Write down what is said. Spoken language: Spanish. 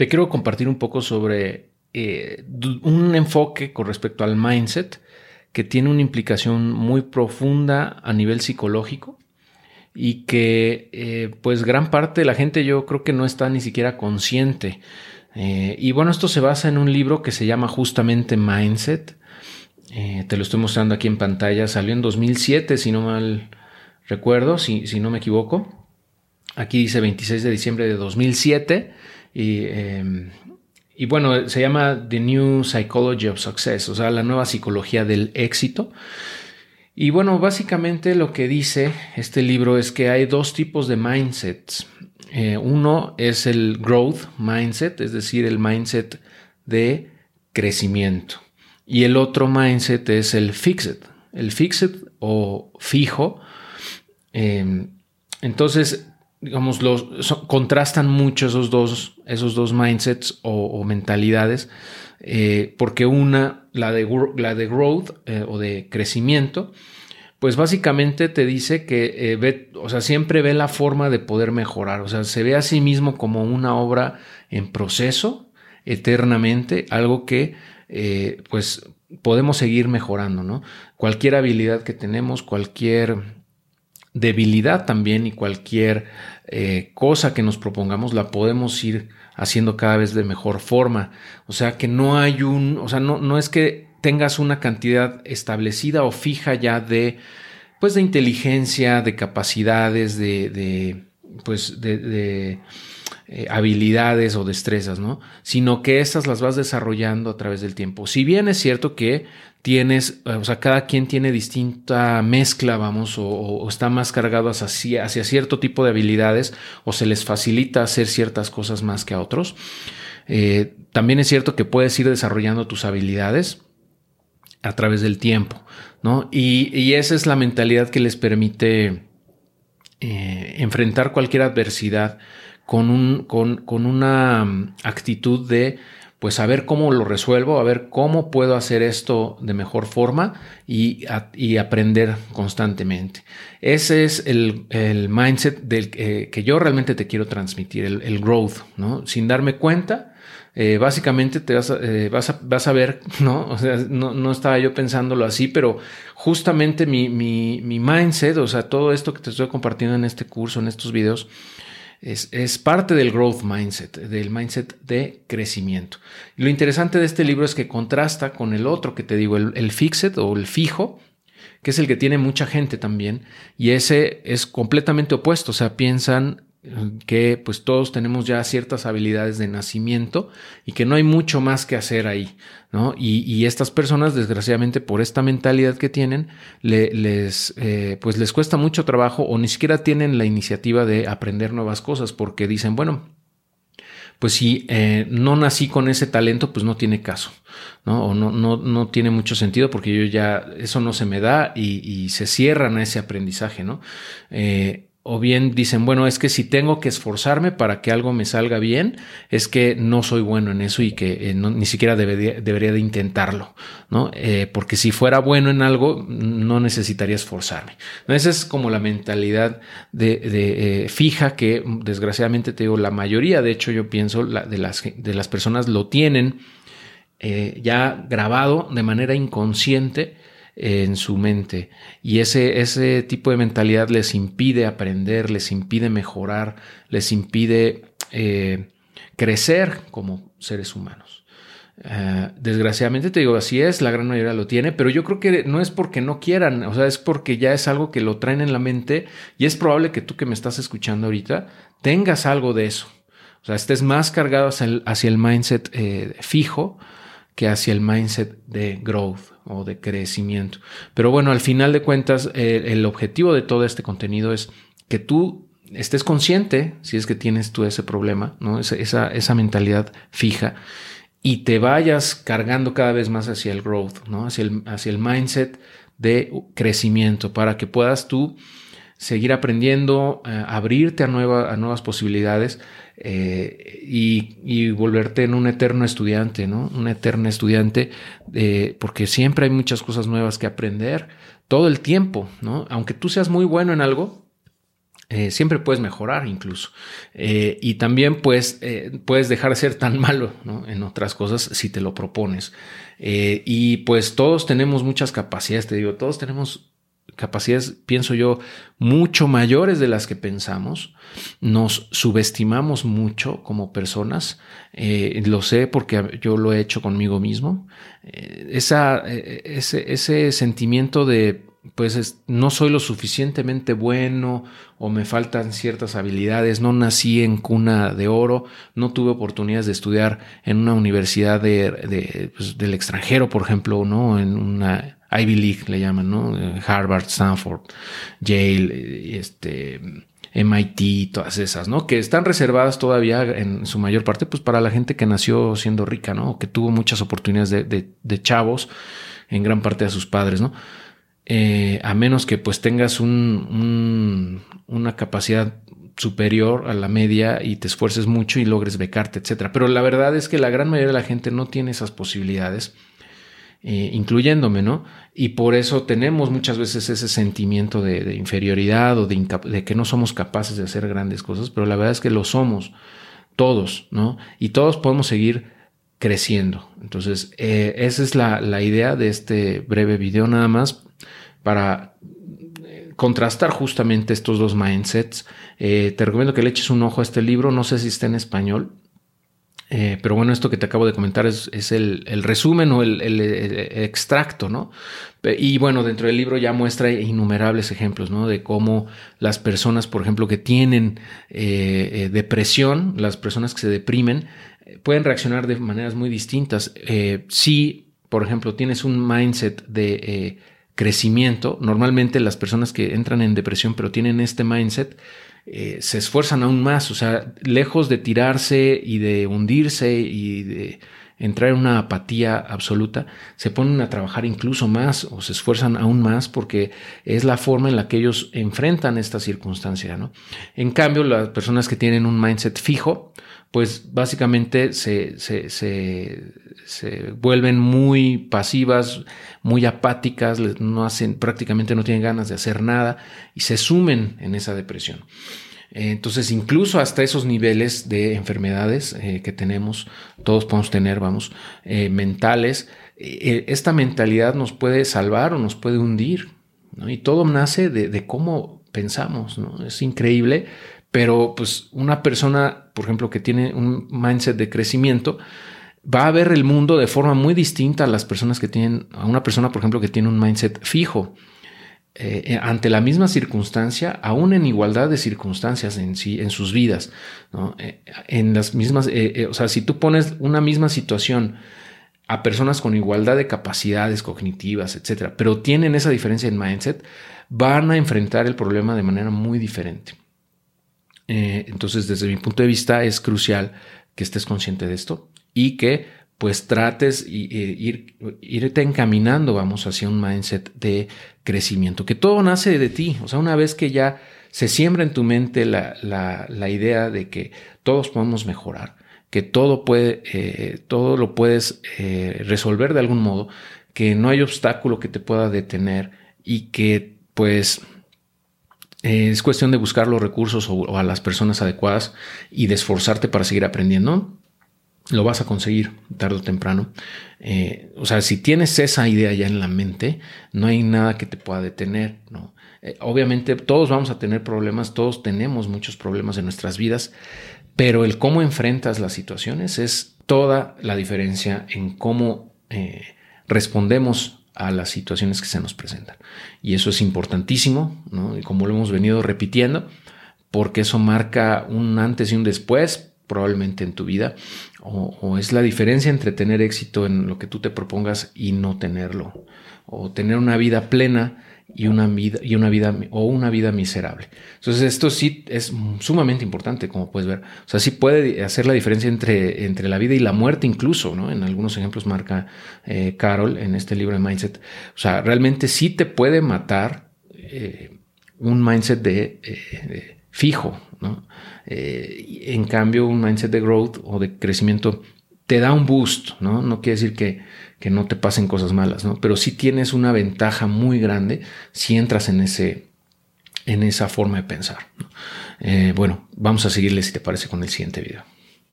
te quiero compartir un poco sobre eh, un enfoque con respecto al mindset que tiene una implicación muy profunda a nivel psicológico y que eh, pues gran parte de la gente yo creo que no está ni siquiera consciente. Eh, y bueno, esto se basa en un libro que se llama justamente Mindset. Te lo estoy mostrando aquí en pantalla. Salió en 2007, si no mal recuerdo, si, si no me equivoco. Aquí dice 26 de diciembre de 2007. Y, y bueno, se llama The New Psychology of Success, o sea, la nueva psicología del éxito. Y bueno, básicamente lo que dice este libro es que hay dos tipos de mindsets. Eh, uno es el growth mindset, es decir, el mindset de crecimiento. Y el otro mindset es el fixed, el fixed o fijo. Eh, entonces, digamos, los, contrastan mucho esos dos, esos dos mindsets o, mentalidades, eh, porque una la de, la de growth eh, o de crecimiento, pues básicamente te dice que eh, ve, o sea, siempre ve la forma de poder mejorar, o sea, se ve a sí mismo como una obra en proceso eternamente, algo que pues podemos seguir mejorando, ¿no? Cualquier habilidad que tenemos, cualquier debilidad también y cualquier cosa que nos propongamos la podemos ir haciendo cada vez de mejor forma. O sea que no hay un, o sea, no, no es que tengas una cantidad establecida o fija ya de, pues de inteligencia, de capacidades, de, de pues de, eh, habilidades o destrezas, ¿no? Sino que estas las vas desarrollando a través del tiempo. Si bien es cierto que tienes, o sea, cada quien tiene distinta mezcla, vamos, o, está más cargado hacia, cierto tipo de habilidades o se les facilita hacer ciertas cosas más que a otros. Eh, también es cierto que puedes ir desarrollando tus habilidades a través del tiempo, ¿no? Y, esa es la mentalidad que les permite eh, enfrentar cualquier adversidad con una mm, actitud de pues a ver cómo lo resuelvo, a ver cómo puedo hacer esto de mejor forma y, y aprender constantemente. Ese es el, el mindset del, que yo realmente te quiero transmitir, el, el growth, ¿no? Sin darme cuenta, eh, básicamente te vas a, eh, vas, vas a, ver, ¿no? O sea, no, no, estaba yo pensándolo así, pero justamente mi, mi, mi mindset, o sea, todo esto que te estoy compartiendo en este curso, en estos videos, es, parte del growth mindset, del mindset de crecimiento. lo interesante de este libro es que contrasta con el otro que te digo, el, el fixed o el fijo, que es el que tiene mucha gente también, y ese es completamente opuesto, o sea, piensan que pues todos tenemos ya ciertas habilidades de nacimiento y que no hay mucho más que hacer ahí, ¿no? Y, estas personas, desgraciadamente, por esta mentalidad que tienen, les, eh, pues les cuesta mucho trabajo o ni siquiera tienen la iniciativa de aprender nuevas cosas porque dicen, bueno, pues si eh, no nací con ese talento, pues no tiene caso, ¿no? O no, no, no tiene mucho sentido porque yo ya, eso no se me da y, se cierran a ese aprendizaje, ¿no? Eh, o bien dicen, bueno, es que si tengo que esforzarme para que algo me salga bien, es que no soy bueno en eso y que eh, ni siquiera debería, de intentarlo, ¿no? Eh, porque si fuera bueno en algo, no necesitaría esforzarme. Esa es como la mentalidad de, eh, fija que desgraciadamente te digo, la mayoría, de hecho yo pienso, de, las, de las personas lo tienen ya grabado de manera inconsciente en su mente. Y ese, ese tipo de mentalidad les impide aprender, les impide mejorar, les impide eh, crecer como seres humanos. Eh, desgraciadamente te digo, así es, la gran mayoría lo tiene, pero yo creo que no es porque no quieran, o sea, es porque ya es algo que lo traen en la mente y es probable que tú que me estás escuchando ahorita tengas algo de eso. O sea, estés más cargado hacia el, mindset eh, fijo que hacia el mindset de growth o de crecimiento. Pero bueno, al final de cuentas, el objetivo de todo este contenido es que tú estés consciente, si es que tienes tú ese problema, ¿no? esa, esa, mentalidad fija, y te vayas cargando cada vez más hacia el growth, ¿no? hacia, el, hacia el mindset de crecimiento, para que puedas tú seguir aprendiendo, eh, abrirte a, a nuevas posibilidades eh, y, volverte en un eterno estudiante, ¿no? Un eterno estudiante, eh, porque siempre hay muchas cosas nuevas que aprender todo el tiempo, ¿no? Aunque tú seas muy bueno en algo, siempre puedes mejorar incluso. Y también pues, puedes dejar de ser tan malo en otras cosas si te lo propones. y pues todos tenemos muchas capacidades, te digo, todos tenemos capacidades, pienso yo, mucho mayores de las que pensamos. Nos subestimamos mucho como personas. lo sé porque yo lo he hecho conmigo mismo. esa, ese, ese sentimiento de pues no soy lo suficientemente bueno o me faltan ciertas habilidades, no nací en cuna de oro, no tuve oportunidades de estudiar en una universidad de, pues, del extranjero, por ejemplo, ¿no? En una Ivy League le llaman, ¿no? Harvard, Stanford, Yale, este, MIT, todas esas, ¿no? Que están reservadas todavía en su mayor parte, pues para la gente que nació siendo rica, ¿no? Que tuvo muchas oportunidades de, de chavos, en gran parte de sus padres, ¿no? Eh, a menos que pues tengas un, una capacidad superior a la media y te esfuerces mucho y logres becarte, etcétera. Pero la verdad es que la gran mayoría de la gente no tiene esas posibilidades, eh, incluyéndome, ¿no? Y por eso tenemos muchas veces ese sentimiento de, inferioridad o de, que no somos capaces de hacer grandes cosas, pero la verdad es que lo somos todos, ¿no? Y todos podemos seguir creciendo. Entonces, eh, esa es la, idea de este breve video nada más para eh, contrastar justamente estos dos mindsets. Te recomiendo que le eches un ojo a este libro, no sé si está en español, eh, pero bueno, esto que te acabo de comentar es, el, resumen o el, extracto, ¿no? Y bueno, dentro del libro ya muestra innumerables ejemplos, ¿no? De cómo las personas, por ejemplo, que tienen depresión, las personas que se deprimen, pueden reaccionar de maneras muy distintas. si, por ejemplo, tienes un mindset de crecimiento, normalmente las personas que entran en depresión pero tienen este mindset, eh, se esfuerzan aún más, o sea, lejos de tirarse y de hundirse y de entrar en una apatía absoluta, se ponen a trabajar incluso más o se esfuerzan aún más porque es la forma en la que ellos enfrentan esta circunstancia. En cambio, las personas que tienen un mindset fijo, pues básicamente se, se, se, vuelven muy pasivas, muy apáticas, no hacen, prácticamente no tienen ganas de hacer nada y se sumen en esa depresión. Entonces, incluso hasta esos niveles de enfermedades eh, que tenemos, todos podemos tener, vamos, eh, mentales, eh, esta mentalidad nos puede salvar o nos puede hundir. Y todo nace de, de cómo pensamos. ¿no? Es increíble, pero pues una persona, por ejemplo, que tiene un mindset de crecimiento, va a ver el mundo de forma muy distinta a las personas que tienen, a una persona, por ejemplo, que tiene un mindset fijo. Eh, eh, ante la misma circunstancia, aún en igualdad de circunstancias en sí, en sus vidas, eh, en las mismas, o sea, si tú pones una misma situación a personas con igualdad de capacidades cognitivas, etcétera, pero tienen esa diferencia en mindset, van a enfrentar el problema de manera muy diferente. Entonces, desde mi punto de vista, es crucial que estés consciente de esto y que pues trates y, eh, ir, irte encaminando, vamos, hacia un mindset de crecimiento, que todo nace de ti. O sea, una vez que ya se siembra en tu mente la, la, idea de que todos podemos mejorar, que todo puede, eh, todo lo puedes resolver de algún modo, que no hay obstáculo que te pueda detener y que pues eh, es cuestión de buscar los recursos o, a las personas adecuadas y de esforzarte para seguir aprendiendo. Lo vas a conseguir tarde o temprano. Eh, o sea, si tienes esa idea ya en la mente, no hay nada que te pueda detener. ¿no? Eh, obviamente todos vamos a tener problemas, todos tenemos muchos problemas en nuestras vidas, pero el cómo enfrentas las situaciones es toda la diferencia en cómo respondemos a las situaciones que se nos presentan. Y eso es importantísimo, ¿no? Y como lo hemos venido repitiendo, porque eso marca un antes y un después, probablemente en tu vida, o, es la diferencia entre tener éxito en lo que tú te propongas y no tenerlo, o tener una vida plena y una vida, y una vida o una vida miserable. Entonces esto sí es sumamente importante, como puedes ver. O sea, sí puede hacer la diferencia entre, entre la vida y la muerte incluso, ¿no? En algunos ejemplos marca eh, Carol en este libro de Mindset. O sea, realmente sí te puede matar eh, un mindset de, eh, fijo, ¿no? En cambio, un mindset de growth o de crecimiento te da un boost, ¿no? No quiere decir que que no te pasen cosas malas, ¿no? Pero sí tienes una ventaja muy grande si entras en ese, en esa forma de pensar. Eh, bueno, vamos a seguirle si te parece con el siguiente video.